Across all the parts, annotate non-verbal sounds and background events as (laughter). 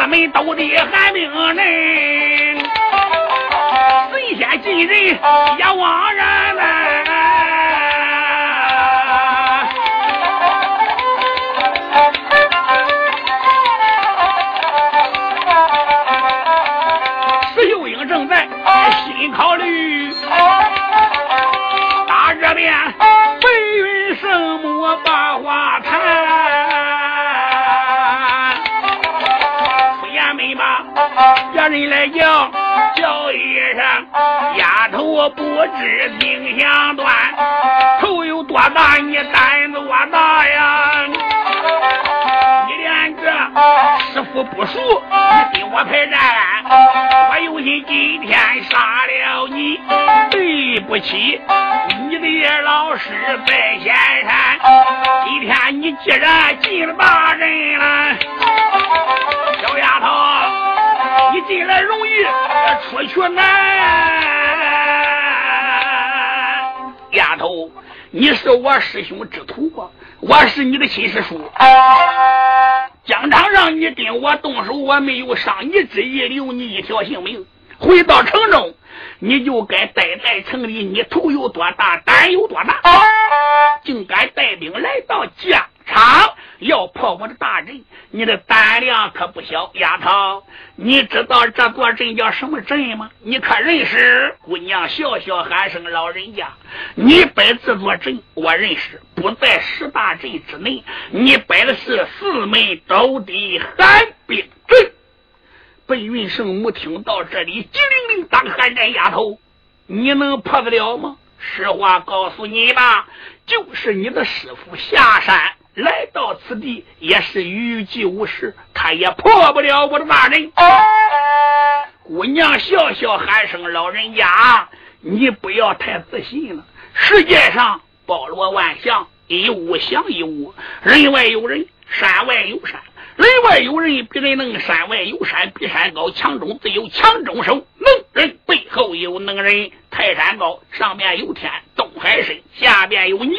四门斗的寒冰人，神仙进人也枉然别人来讲叫一声丫头不知听响断，头有多大你胆多大呀？你连这师傅不熟，你跟我排战，我有心今天杀了你。对不起，你的老师在仙山，今天你既然进了大人了，小丫头，你进来容易，出去难。丫头，你是我师兄之徒啊，我是你的亲师叔。疆场让你跟我动手，我没有伤你之意，留你一条性命。回到城中，你就该待在城里。你头有多大，胆有多大，竟敢带兵来到疆他，要破我的大阵。你的胆量可不小，丫头。你知道这座阵叫什么阵吗？你可认识？姑娘笑笑喊声：“老人家，你摆这座阵，我认识，不在十大阵之内。你摆的是四门斗的寒冰阵。”白云圣母听到这里，急灵灵打寒战，丫头，你能破得了吗？实话告诉你吧，就是你的师傅下山来到此地，也是预计无事，他也破不了我的大人。姑娘笑笑喊声：“老人家，你不要太自信了。世界上包罗万象，一物降一物，人外有人，山外有山。”人外有人比人能，山外有山比山高。强中自有强中手，能人背后有能人。泰山高，上面有天，东海深，下边有你。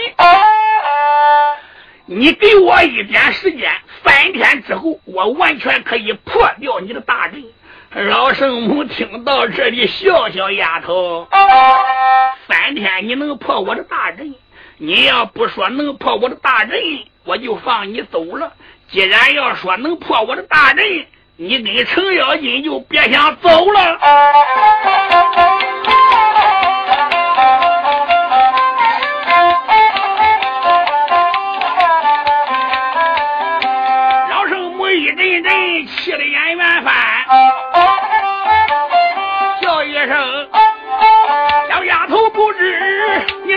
你给我一点时间，三天之后，我完全可以破掉你的大阵。老圣母听到这里，笑笑丫头，三天你能破我的大阵？你要不说能破我的大阵，我就放你走了。既然要说能破我的大阵，你跟程咬金就别想走了。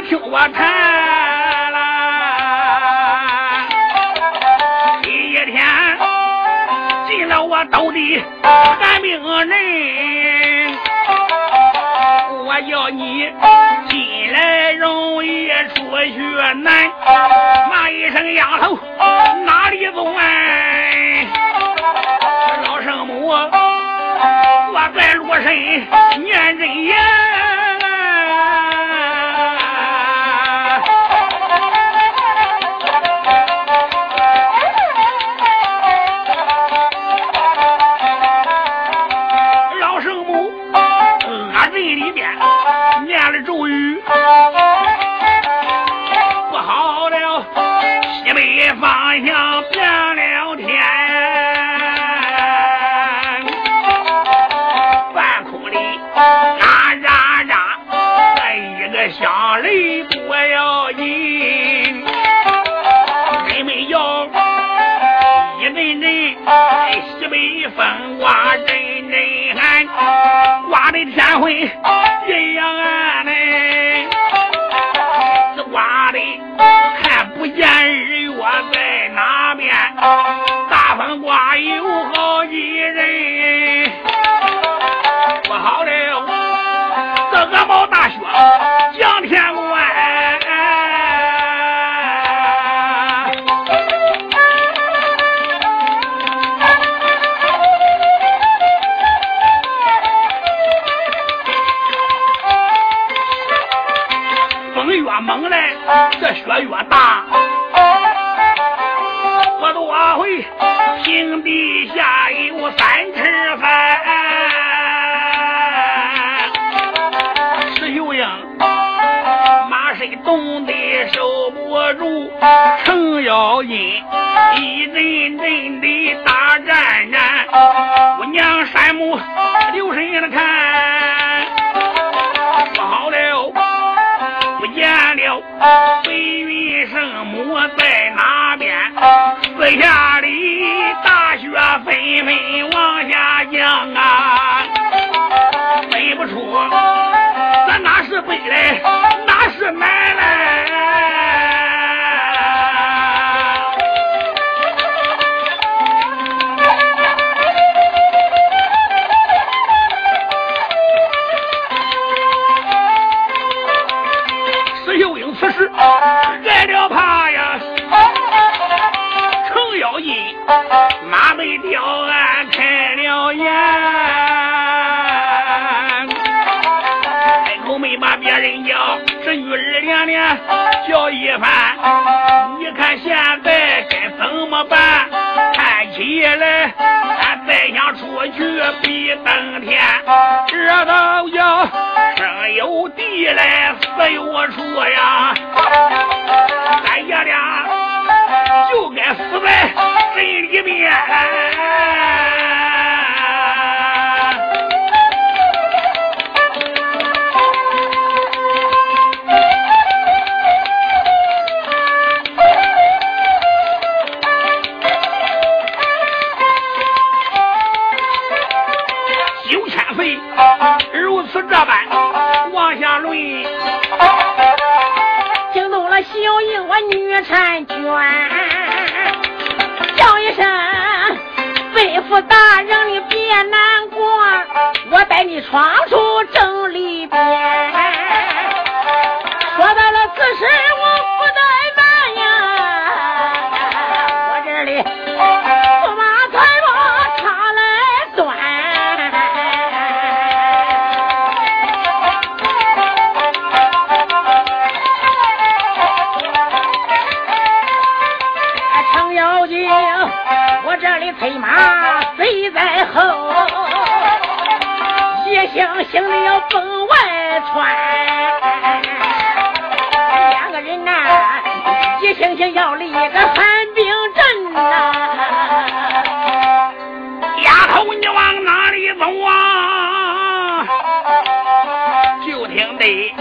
听我谈了。第一天进了我兜里寒命人，我要你进来容易出去难。骂一声丫头哪里走啊？老圣母，我在罗身念真言。黑马随在后，一行行的要奔外窜，两个人呐、啊，夜行行要立个寒冰阵呐、啊，丫头你往哪里走啊？就听得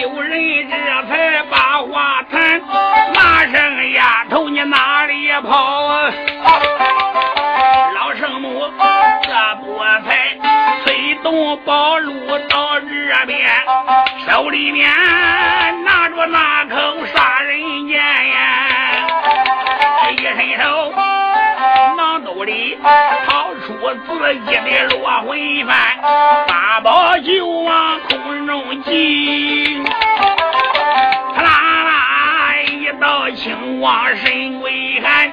有人这才把话谈，骂声丫头你哪里跑？宝路到这边，手里面拿着那口杀人剑呀，一伸手，囊兜里掏出自己的落魂幡，法宝就往空中祭，啪啦啦一道青光神威寒，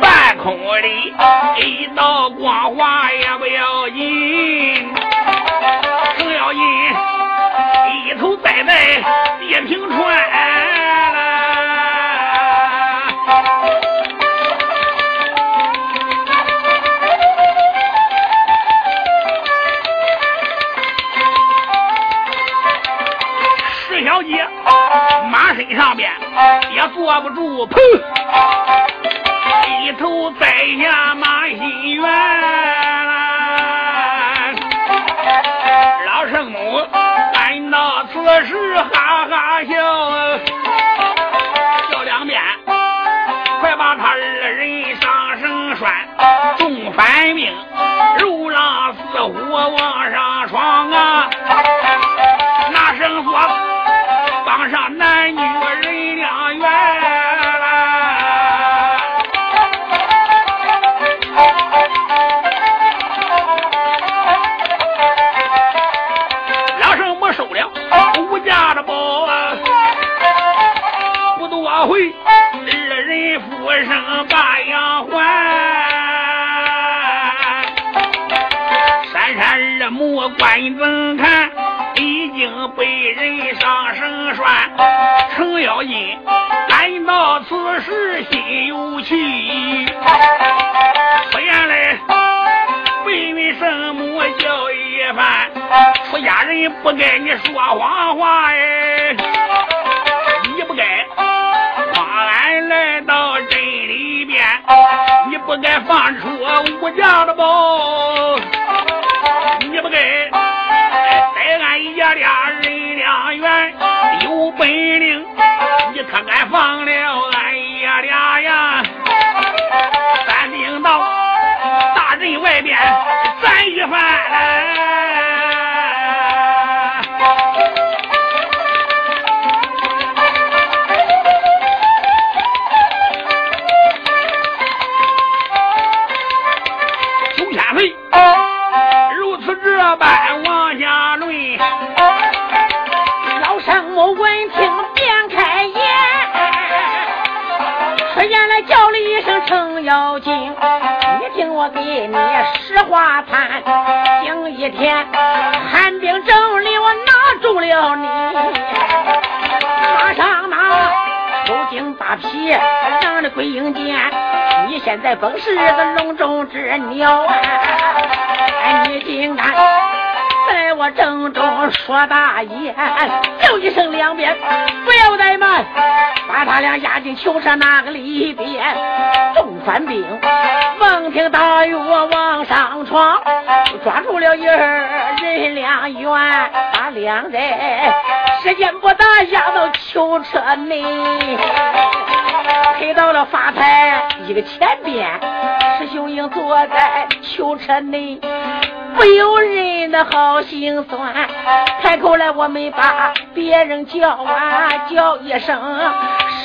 半空里一道光华也不要紧。地平川。身上边也坐不住，砰！一头栽下马心园。这是哈哈笑，笑两遍，快把他二人上绳拴，重反命，一天寒冰阵里我拿住了你，马上拿，抽筋扒皮，让的归阴间。你现在本是个笼中之鸟啊！你竟敢在我正中说大言，叫一声两遍，不要怠慢，把他俩押进囚车那个里边。众反兵闻听大我往上闯，抓住了一儿人两员，把两人时间不大押到囚车内，推到了法台一个前边，石秀英坐在囚车内。不由人的好心酸，开口来我没把别人叫啊，叫一声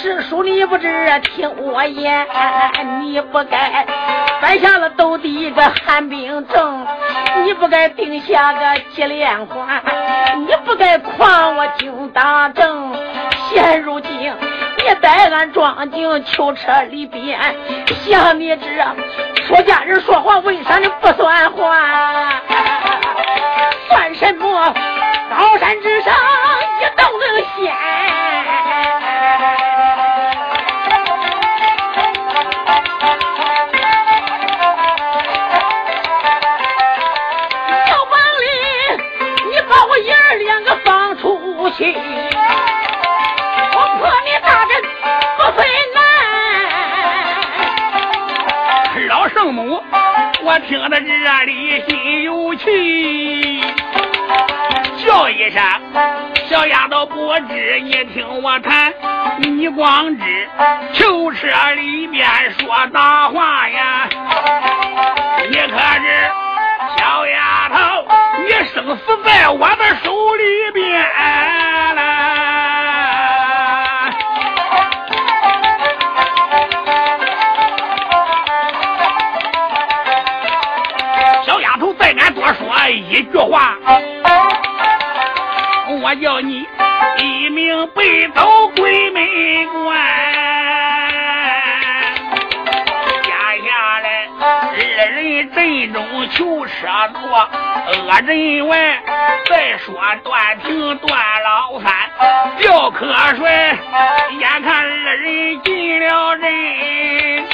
师叔，你不知听我言，你不该犯下了斗地个寒冰症，你不该定下个接连环，你不该诓我精打正，现如今你带俺装进囚车里边，像你这。出家人说话为啥你不算话？算什么？高山之上出去。圣母，我听得这里心有气，叫一声小丫头，不知你听我谈，你光知囚车里边说大话呀，你可知小丫头，你生死在我的手里边了。小丫头，再敢多说一句话，我叫你一命背走鬼门关，接下来二人。人阵中囚车坐，恶人完再说断庭断老三，吊瞌睡，眼看二人进了阵，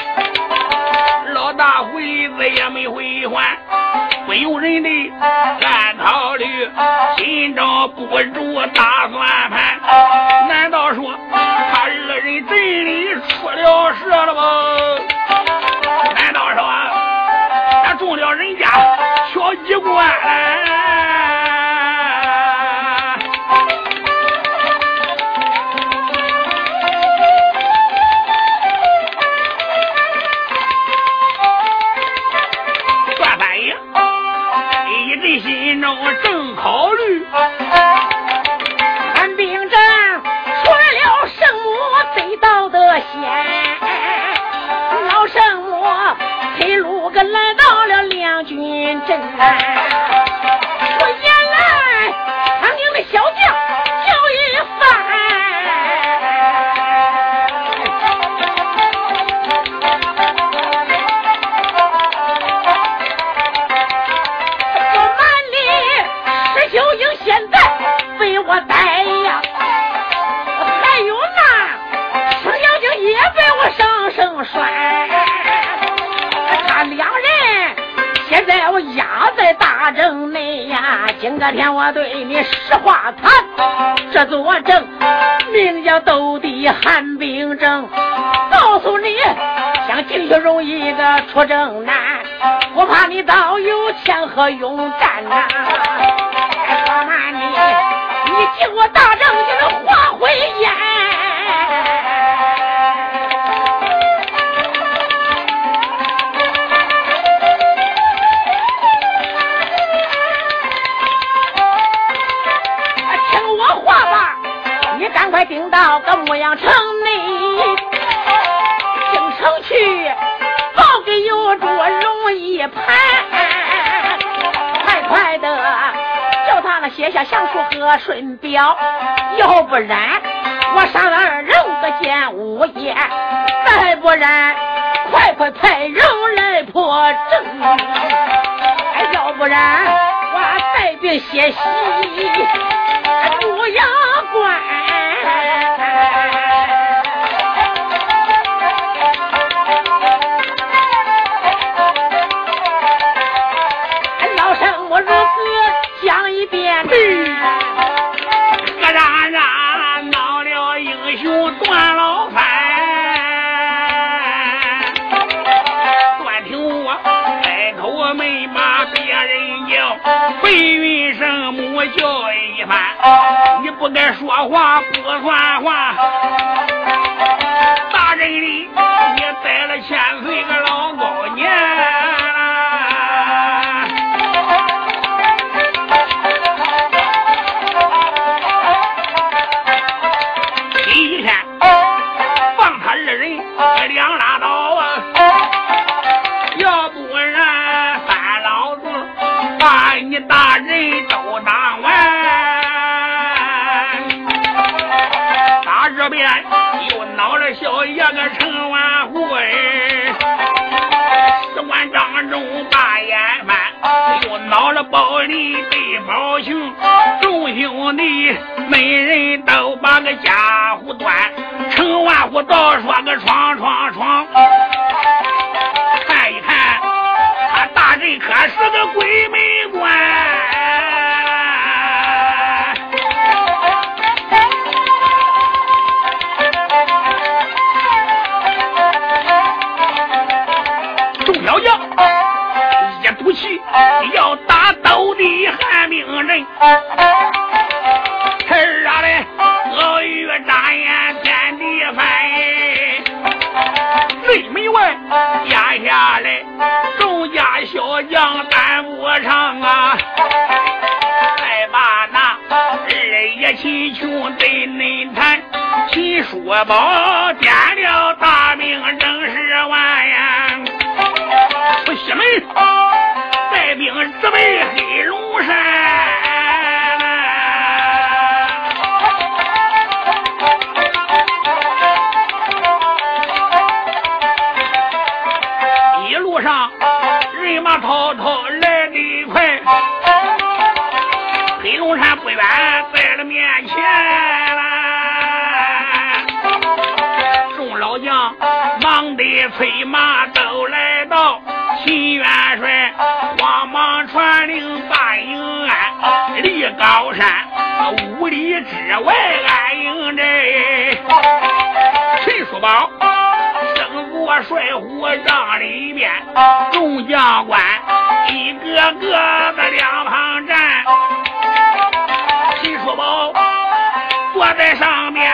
老大回子也没回还，不由人的暗考虑，心中不住打算盘，难道说他二人真的出了事了吗？了人家小机关？那，天我对你实话谈，这座阵名叫斗地寒冰症，告诉你想进去容易个出征难，我怕你到有钱和勇战呐，说慢你，你进我大帐就是化灰烟。快顶到个牧羊城内，进城去报给有主容易盘，快快的叫他那写下降书和顺表，要不然我杀了二人个见五爷，再不然快快派人来破阵，要不然我带兵歇息 (laughs) 白云生母叫一番，你不该说话不算话，大眼翻，又恼了包里被包行，众兄弟每人都把个家伙端。陈万户倒说个闯闯闯，看一看他大人可是个鬼门儿啊嘞，鳄鱼眨眼。内门外压下来，众家小将担不上啊！再把那二爷秦琼对恁谈，秦叔宝帅虎让里边，众将官一个个在两旁站。秦叔宝坐在上面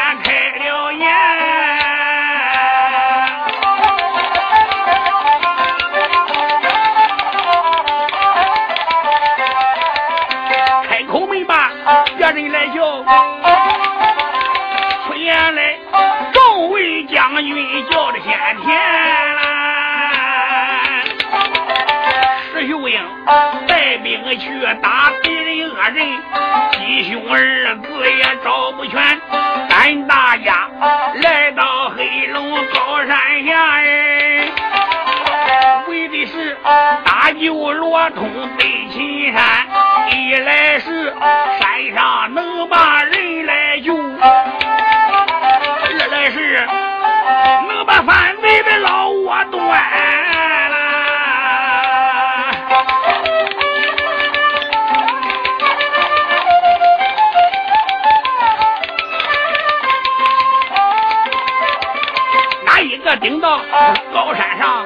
打敌人恶人，弟兄二字也找不全。咱大家来到黑龙高山下，哎，为的是搭救罗通北秦山，一来是山上能把人来救，二来是。能把反贼的老窝断顶到高山上，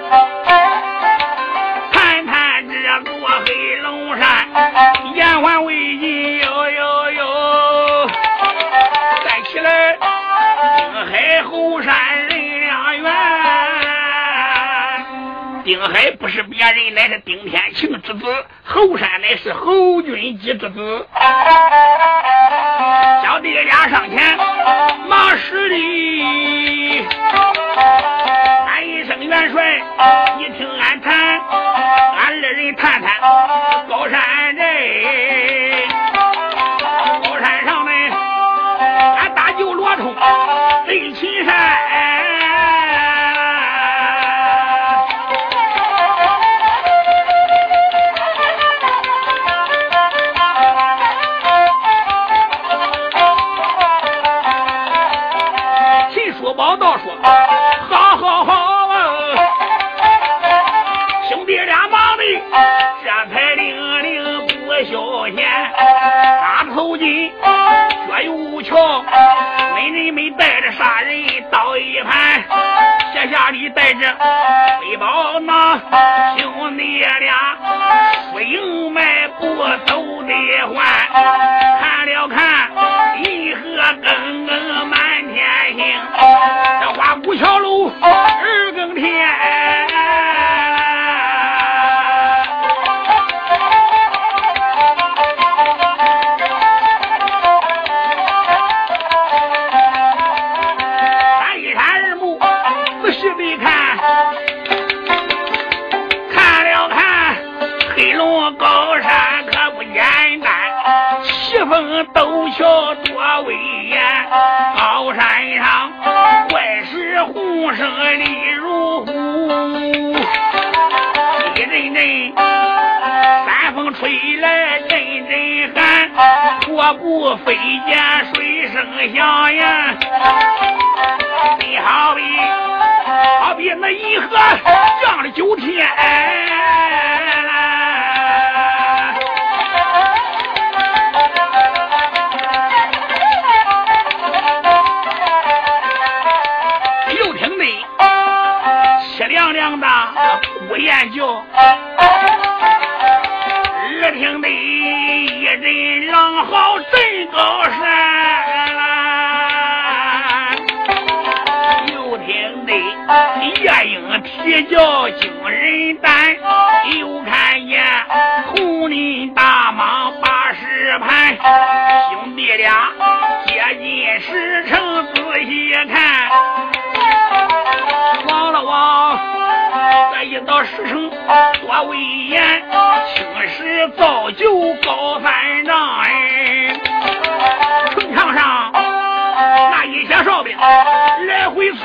看看这座黑龙山，延缓危机，哟哟哟，再起来，定海后山人两员。丁海不是别人，乃是丁天庆之子；侯山乃是侯君基之子。小弟俩上前忙施礼，声元帅，你听俺谈，俺二人谈谈高山人。高山上呢，俺大舅罗通雷秦山。家里带着背包呢，兄弟俩出营迈步走得欢，看了看银河更更满天星，这花鼓桥楼二更天。龙高山可不简单，奇峰陡峭多威严，高山上怪石红生立如虎，一阵阵山风吹来阵阵寒，破布飞溅水声响呀，你好比好比那银河降了九天。不言叫，耳听得一阵狼嚎震高山，又听得夜莺啼叫惊人胆，又看见红林大蟒把石盘，兄弟俩接近石城仔细看，这一到石城多威严，青石造就高三丈，哎，城墙上那一些哨兵来回窜，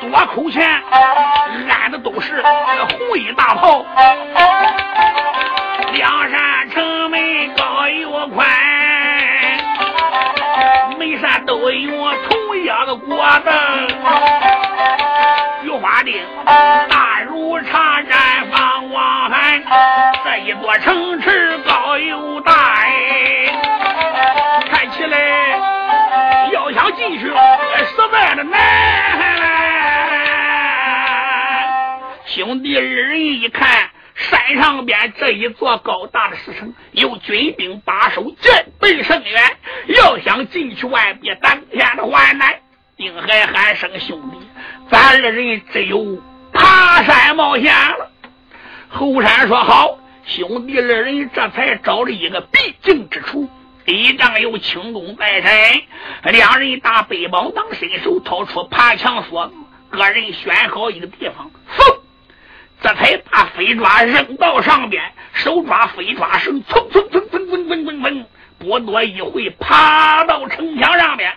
多抠钱，俺的都是红衣大炮。我的，菊花顶大如茶毡放望寒，这一座城池高又大，看起来要想进去实在的难。兄弟二人一看。山上边这一座高大的石城，有军兵把守，戒备甚远。要想进去外边，当天的患难。丁海喊声兄弟，咱二人只有爬山冒险了。后山说好，兄弟二人这才找了一个必经之处，一仗有轻功在身，两人打背包当伸手，掏出爬墙锁子，个人选好一个地方，嗖。这才把飞抓扔到上边，手抓飞抓绳，蹭蹭蹭蹭蹭蹭蹭蹭，不多一会，爬到城墙上面。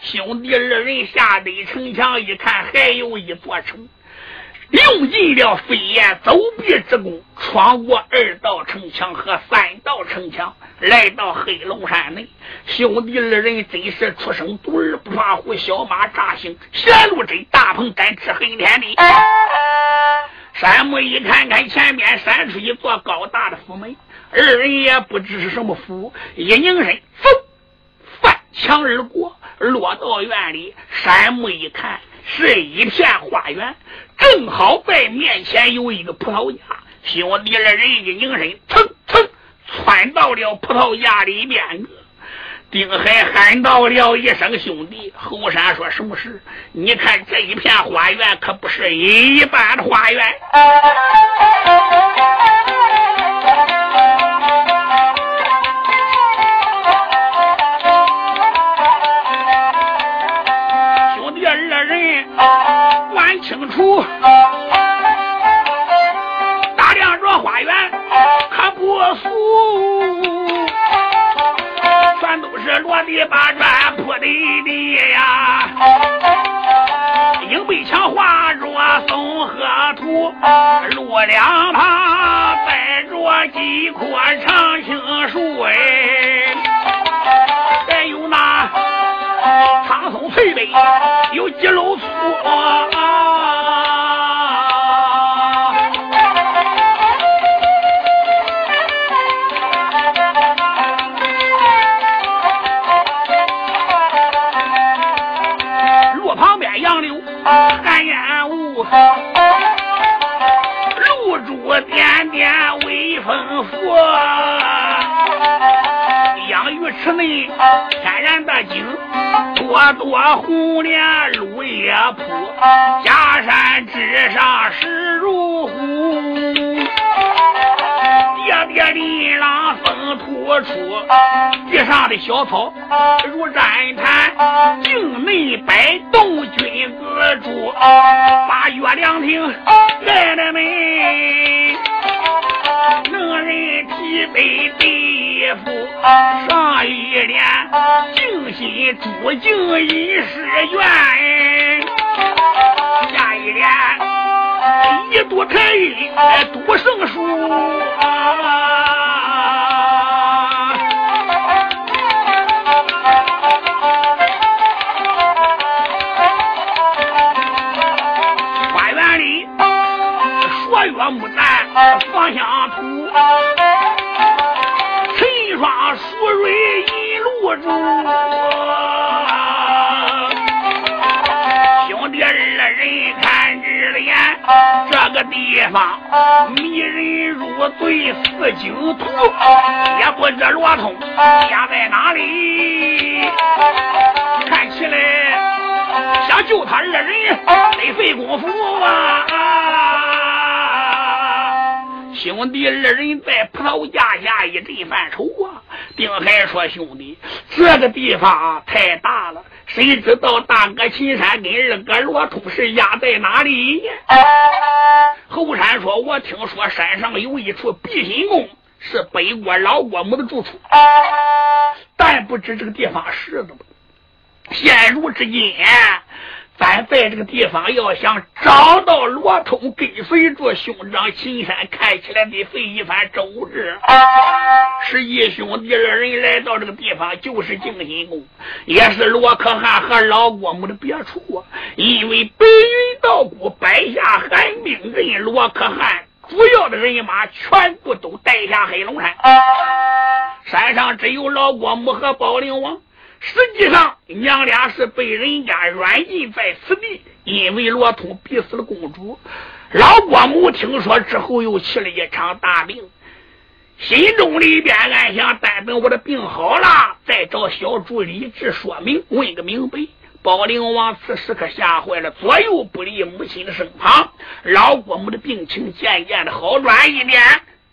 兄弟二人下得城墙一看，还有一座城。用尽了飞檐走壁之功，闯过二道城墙和三道城墙，来到黑龙山内。兄弟二人真是出生犊儿不怕虎，小马扎行，贤路真大鹏敢吃黑天地。山木一看看前面闪出一座高大的府门，二人也不知是什么府，一拧身，嗖，翻墙而过，落到院里。山木一看。是一片花园，正好在面前有一个葡萄架。兄弟二人一拧身，蹭蹭窜到了葡萄架里面。丁海喊到了一声：“兄弟！”后山说：“什么事？你看这一片花园可不是一般的花园。”牡丹芳香吐，陈霜淑蕊引露珠。兄弟二人看直眼，这个地方迷人如醉似酒徒，也不知罗通家在哪里，看起来想救他二人得费功夫啊！兄弟二人在葡萄架下一阵犯愁啊。丁海说：“兄弟，这个地方太大了，谁知道大哥秦山跟二哥罗通是压在哪里？”后山说：“我听说山上有一处避心宫，是北国老国母的住处，但不知这个地方是怎么。现如至今，咱在这个地方要想找到罗通跟随着兄长秦山，看起来得费一番周折。十一兄弟二人来到这个地方，就是静心宫，也是罗可汗和老郭母的别处啊。因为白云道姑摆下寒冰阵，罗可汗主要的人马全部都带下黑龙山，山上只有老郭母和宝灵王。实际上，娘俩是被人家软禁在此地，因为罗通逼死了公主。老郭母听说之后，又起了一场大病，心中里边暗想：待等我的病好了，再找小主理智说明，问个明白。宝灵王此时可吓坏了，左右不离母亲的身旁。老郭母的病情渐渐的好转一点，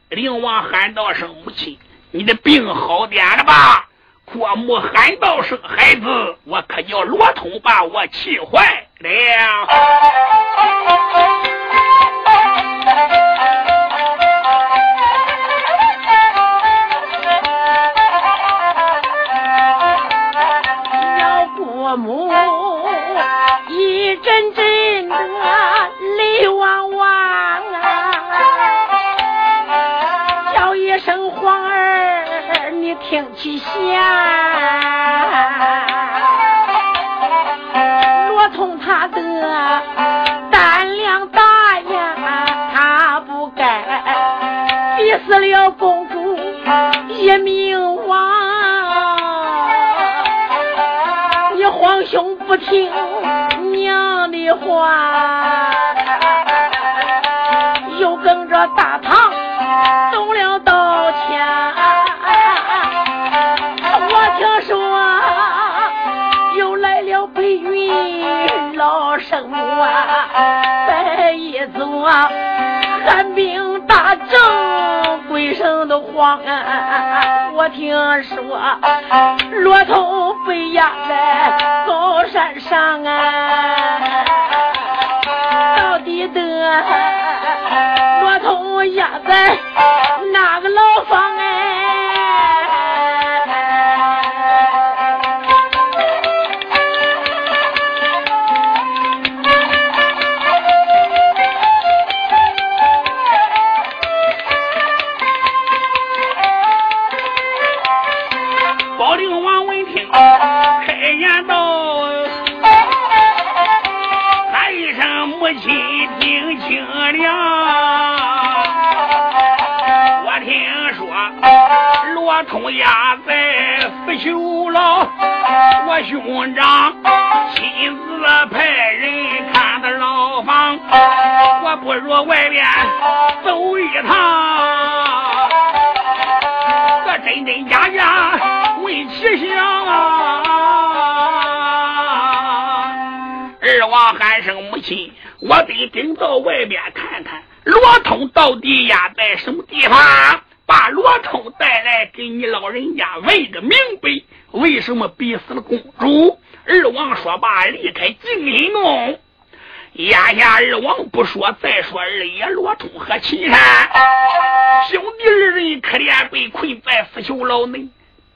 灵王喊道声：“母亲，你的病好点了吧？”郭母喊道：“生孩子，我可叫罗通把我气坏了。(laughs) ”听其响。罗通他的胆量大呀，他不该逼死了公主一命亡。你皇兄不听娘的话，又跟着大唐啊，摆一座寒冰大阵，鬼神都慌啊！我听说骆驼被压在高山上啊，我得顶到外面看看罗通到底压在什么地方，把罗通带来给你老人家问个明白，为什么逼死了公主？二王说罢，离开静心宫。眼下二王不说，再说二爷罗通和秦山兄弟二人可怜，被困在腐朽牢内。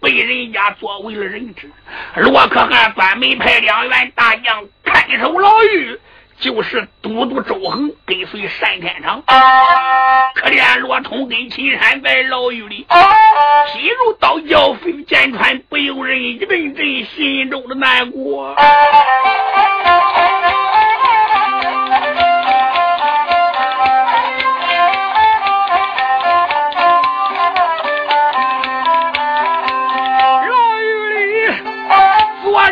被人家作为了人质，罗可汗专门派两员大将看守牢狱，就是都督周恒跟随单天长。可怜罗通跟秦山在牢狱里，心如刀绞，飞剑穿，不由人一阵阵心中的难过。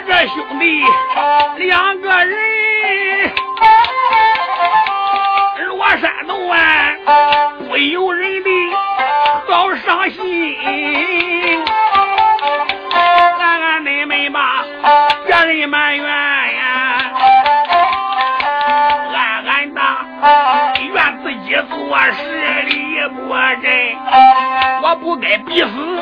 这兄弟两个人，啊，不由人的好伤心。俺俺妹妹吧，别人埋怨呀，俺俺的怨自己做事理不真，我不该逼死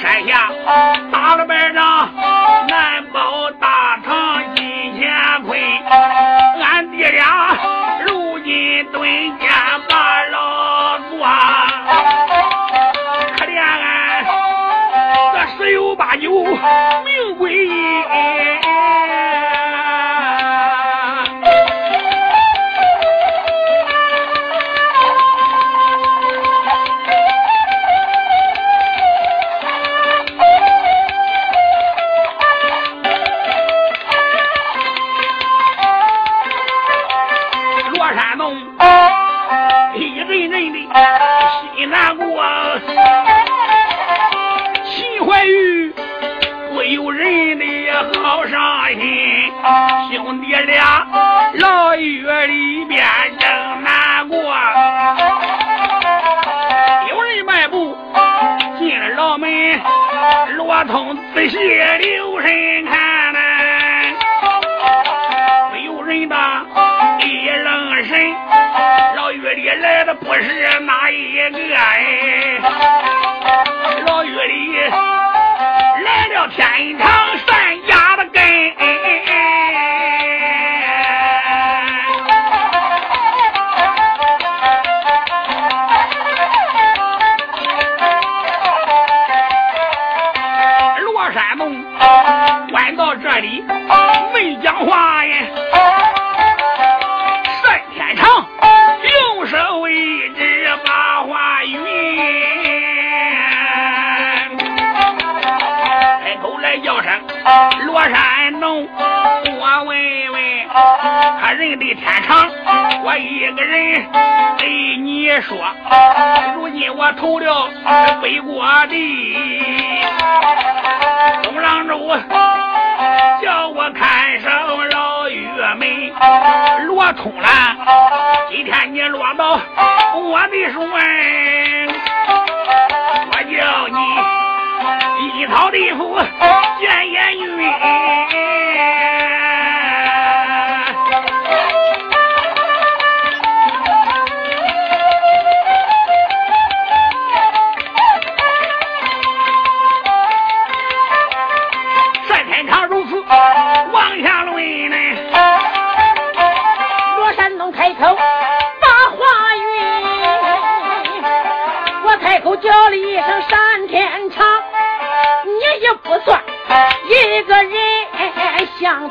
山下好伤心兄弟俩牢狱里边正难过，有人迈步进了牢门，罗通仔细留神看呐，没有人的一愣神，牢狱里来的不是哪一个哎，牢狱里来了天堂人的天长，我一个人对你说，如今我投了北国的东郎州。叫我看守牢狱门，落通了。今天你落到我的手，我叫你一朝地府见阎君。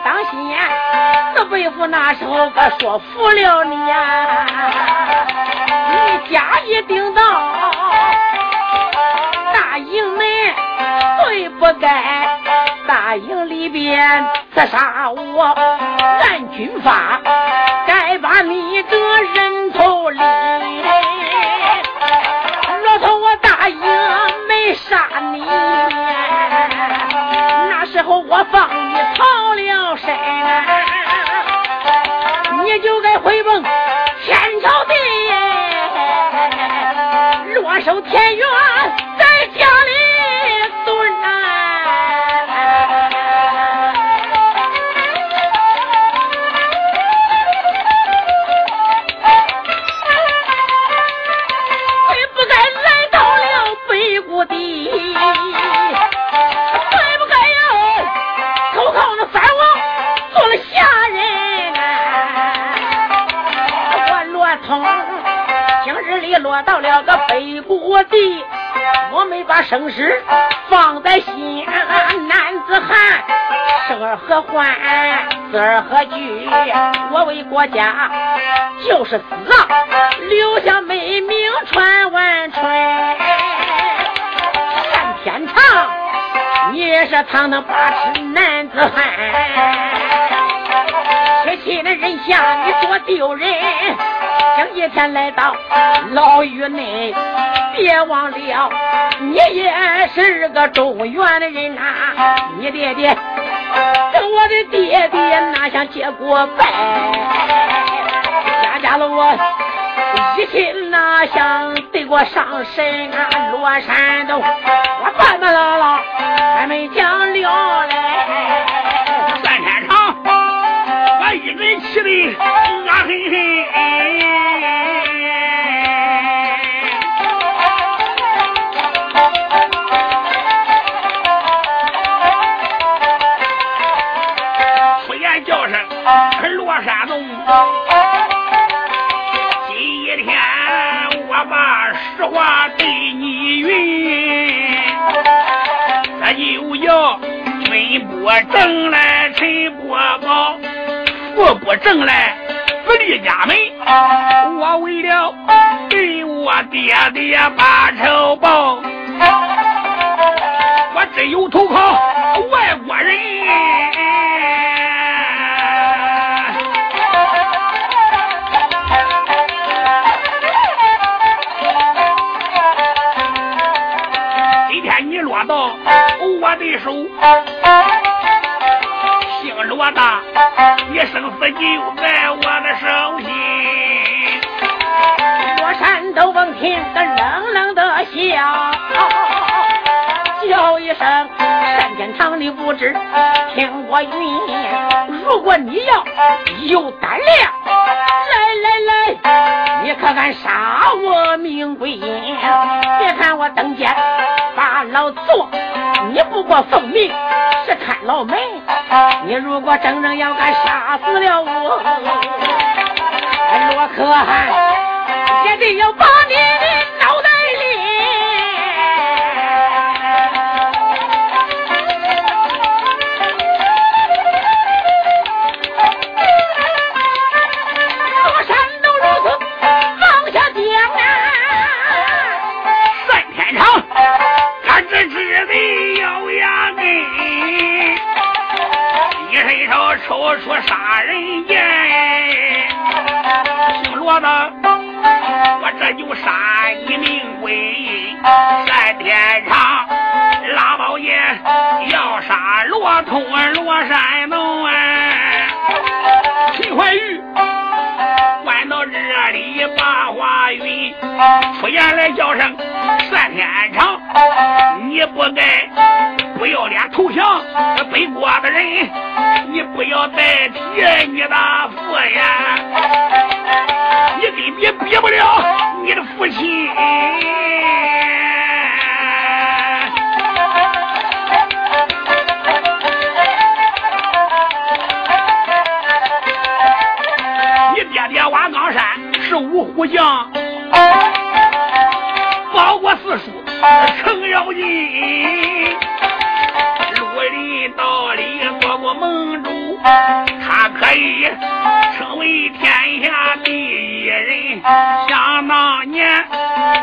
当心，四伯父那时候可说服了你呀，你家一定到大营门，罪不该大营里边刺杀我，按军法该把你的人头立。杀你！那时候我放你逃了身，你就该回奔天朝地，落守田园。到了个北国地，我没把生死放在心。男子汉，生而何欢，死而何惧？我为国家就是死，留下美名传万春。单天长，你也是堂堂八尺男子汉，铁气的人像你多丢人。今一天来到牢狱内，别忘了，你也是个中原的人呐。你爹爹跟我的爹爹哪想结过拜？家家了我一心呐想得我上神啊，罗山洞，我半半拉拉还没讲了嘞。三天长，我一人气的恶狠狠。不挣来臣不保，父不挣来不立家门。我为了给我爹爹把仇报，我只有投靠外国人。今天你落到我的手，姓罗的，你生死就在我的手心。我山都闻听的冷冷的笑，叫一声山天堂的不知，听我云。如果你要有胆量，来来来，你可敢杀我命归阴？别看我登阶。把老做，你不过奉命是看老门。你如果真正要敢杀死了我，罗可汗也得要把你说杀人剑。姓罗的，我这就杀一命鬼三天长。拉宝爷要杀罗通罗山龙啊！秦怀玉你把话云，出言来叫声算天长。你不该不要脸投降背锅的人，你不要再提你的父呀！你根本比不了你的父亲。虎将，报过四书。程咬金，陆林道里做过盟主，他可以成为天下第一人。想当年，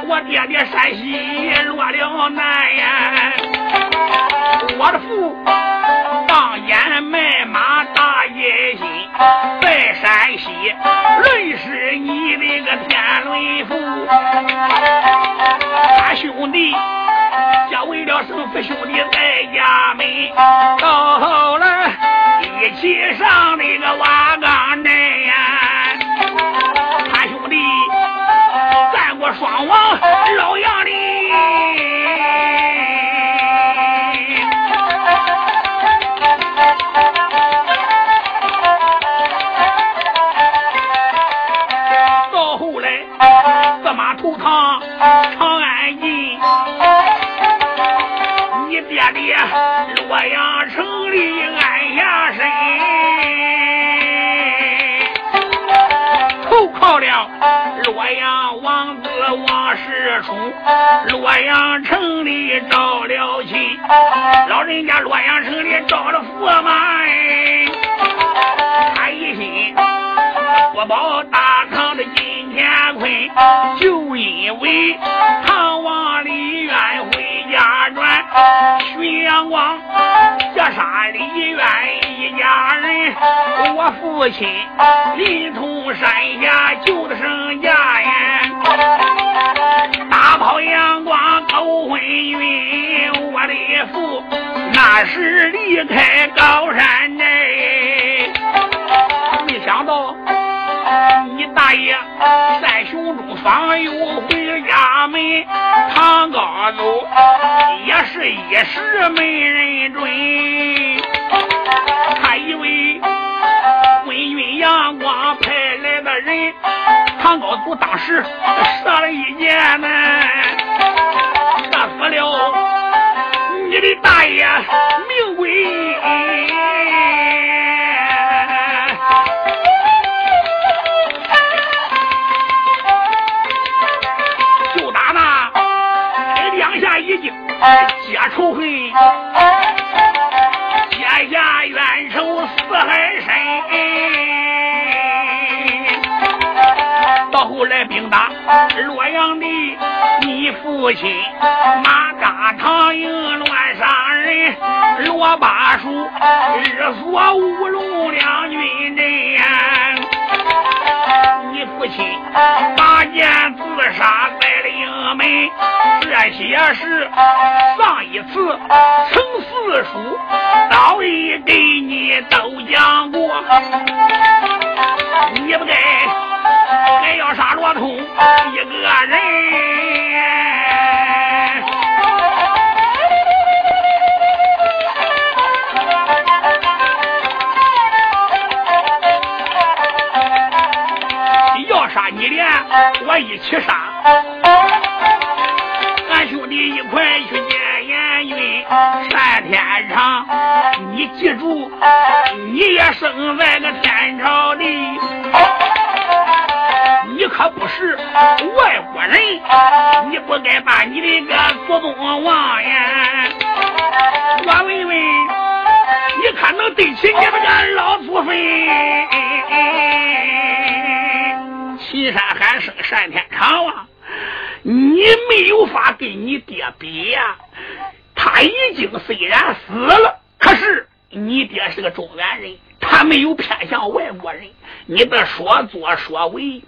我爹爹山西落了难呀，我的父当烟卖马大野心，山西认识你那个天伦父。他兄弟叫为了生父兄弟在家门，到后来一起上那个瓦岗到了洛阳王子王世充。洛阳城里招了亲，老人家洛阳城里招了驸马哎，他一心不保大唐的金乾坤，就因为唐王李渊回家转，巡阳光。这杀李渊家人，我父亲临潼山下救的生家呀，大炮阳光勾昏云，我的父那时离开高山内，没想到你大爷在胸中方又回家门，唐高祖也是一时没认准，他以为昏君阳光派来的人，唐高祖当时射了一箭呢，射死了你的大爷父亲马扎长营乱杀人，罗八叔日锁乌龙两军阵。你父亲拔剑自杀在了营门，这些事上一次程四叔早已给你都讲过，你不该还要杀罗通一个人。要杀你的我一起杀，俺兄弟一块去见阎君单天长。你记住，你也生在个天朝里，你可不是外国人，你不该把你的个祖宗忘呀。我问问，你可能对起你们个老祖坟？岐山喊声单天长啊！你没有法跟你爹比呀！他已经虽然死了，可是你爹是个中原人，他没有偏向外国人。你的说做说为。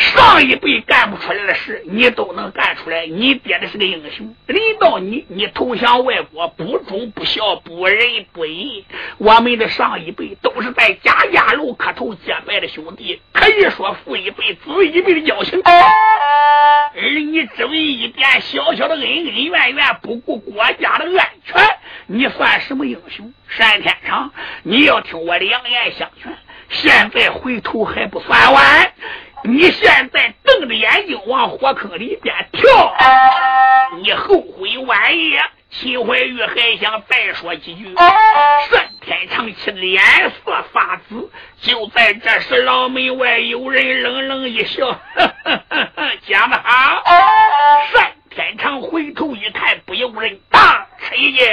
上一辈干不出来的事，你都能干出来。你爹的是个英雄，轮到你，你投降外国，不忠不孝，不仁不义。我们的上一辈都是在家家楼磕头结拜的兄弟，可以说父一辈子一辈的交情。而你只为一点小小的恩恩怨怨，不顾国家的安全，你算什么英雄？单天长，你要听我良言相劝，现在回头还不算晚。你现在瞪着眼睛往火坑里边跳，你后悔晚矣。秦怀玉还想再说几句，单天长气脸色发紫。就在这时，牢门外有人冷冷一笑：“呵呵呵讲的好。”单天长回头一看，不由人大吃一惊。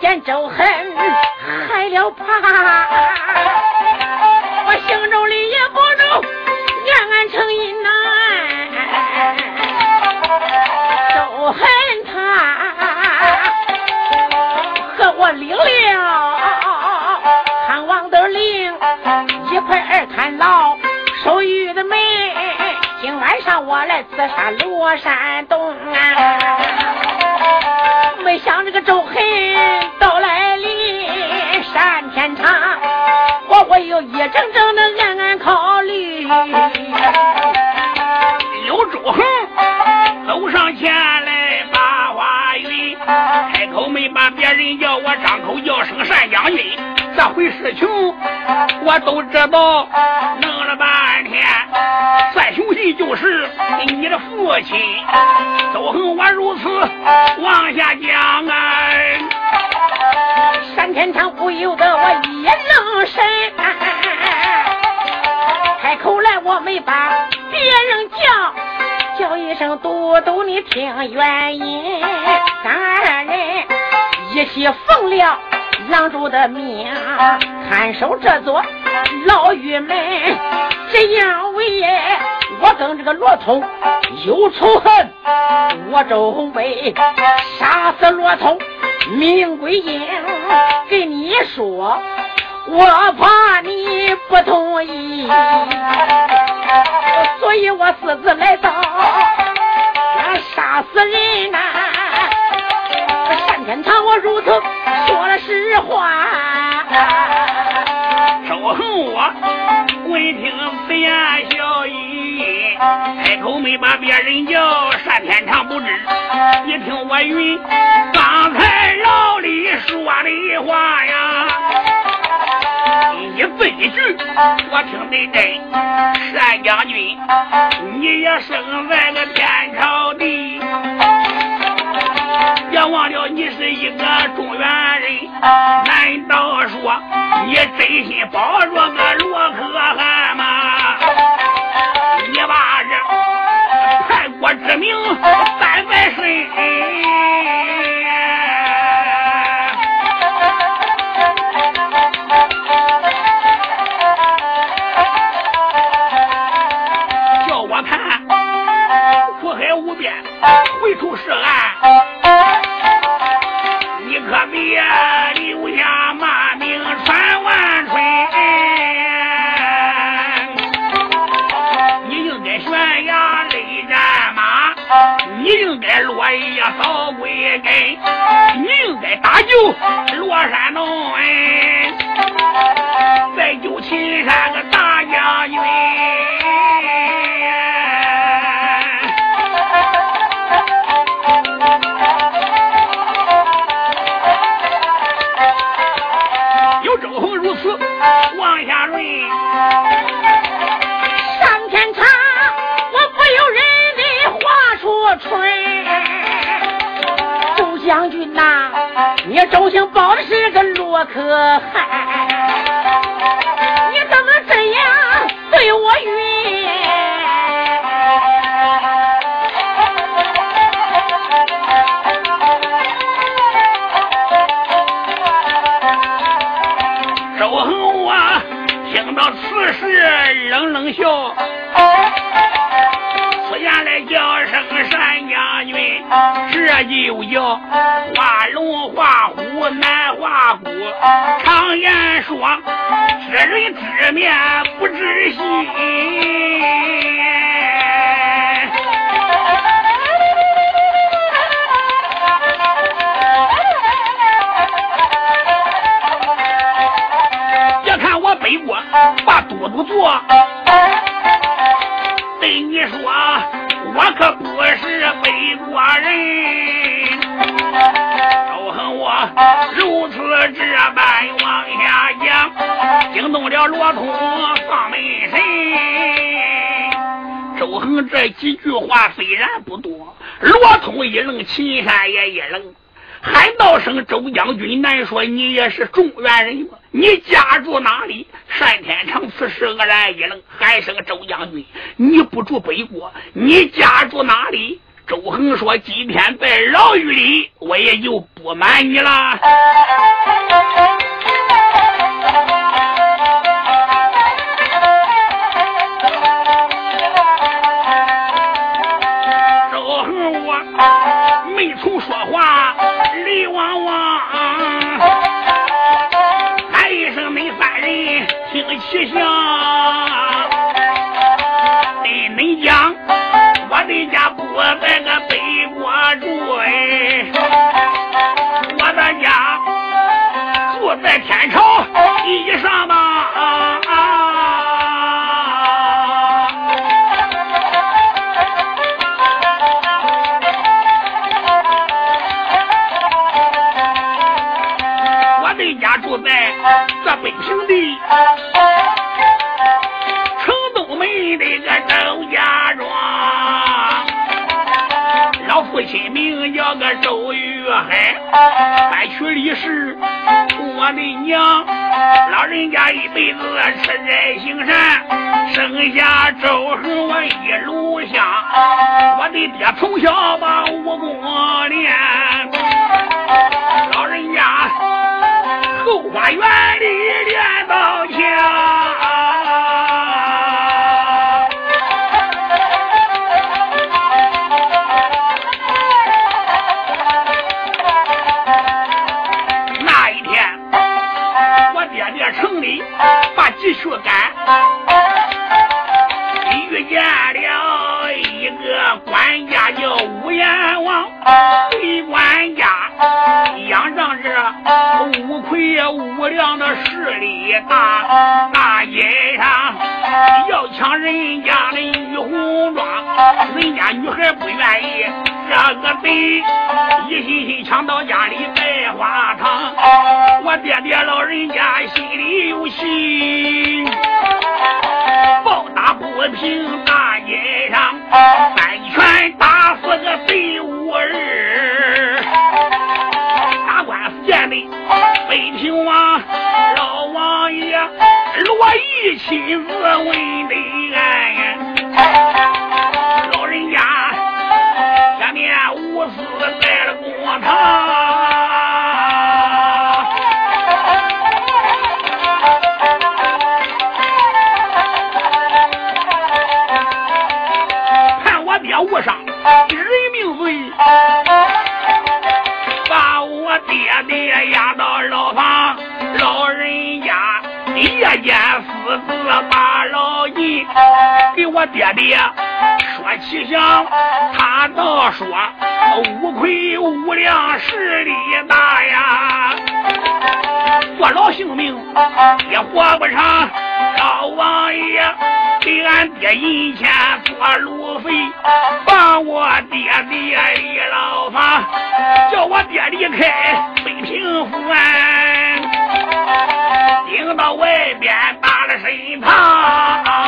见周恨害了怕，我姓周的也不中，延俺成阴呐。周恨他和我领了汉王的令，一块二看老，手玉的妹，今晚上我来刺杀罗山东啊。想这个周黑到来临，山天长，我会有一整整的暗暗考虑。刘周恒走上前来把话云，开口没把别人叫我，张口叫声单将军。这回事情我都知道，弄了半天。往下讲啊。单天长不由得我一愣神，开口来我没把别人叫，叫一声都督你听原因。咱二人一起奉了郎主的命，看守这座牢狱门。这样为我跟这个罗通有仇恨，我周鸿飞杀死罗通。命归阴，给你说，我怕你不同意，所以我私自来到，杀死人呐！单天堂，我如同说了实话。没把别人叫，单天长不知，你听我云，刚才。老李说的话呀，一字一句我听得真。单将军，你也生在个天朝地，别忘了你是一个中原人。难道说你真心保着个罗可汗吗？这叛国之名担在身。哎呦罗山哎，再救秦山个大将军。有周侯如此，王下润。上天差，我不由人力画出春。你周兴保的是个洛可汗，你怎么这样对我云？周恒我听到此事冷冷笑。这就叫画龙画虎难画骨。常言说，知人知面不知心。别看我背过把都督做。我可不是北国人，周恒我如此这般往下讲，惊动了罗通放门神。周恒这几句话虽然不多，罗通一愣，秦山也一愣。喊道声：“周将军，难说你也是中原人吗？你家住哪里？”单天长此时愕然一愣，喊声：“周将军，你不住北国，你家住哪里？”周恒说：“今天在牢狱里，我也就不瞒你了。”周恒，我没处说话泪汪汪，喊一声，恁三人听其响。个周玉海，搬去李氏，我的娘，老人家一辈子吃斋行善，生下周恒我一路香。我的爹从小把武功练，老人家后花园里练刀枪。继续干，遇见了一个管家叫武阎王，对管家仰仗着五魁五良的势力大，大街上要抢人家的玉红妆，人家女孩不愿意这个贼，一心心抢到家里百花堂，我爹爹老人家心里有心，平大街上，三拳打死个贼五儿，打官司见的北平王老王爷罗毅亲自问的夜间私自把牢银给我爹爹说起想，他倒说。无愧无量势力大呀，坐牢性命也活不长。老王爷给俺爹银钱做路费，把我爹爹离牢房，叫我爹离开北平府，听到外边打了声炮。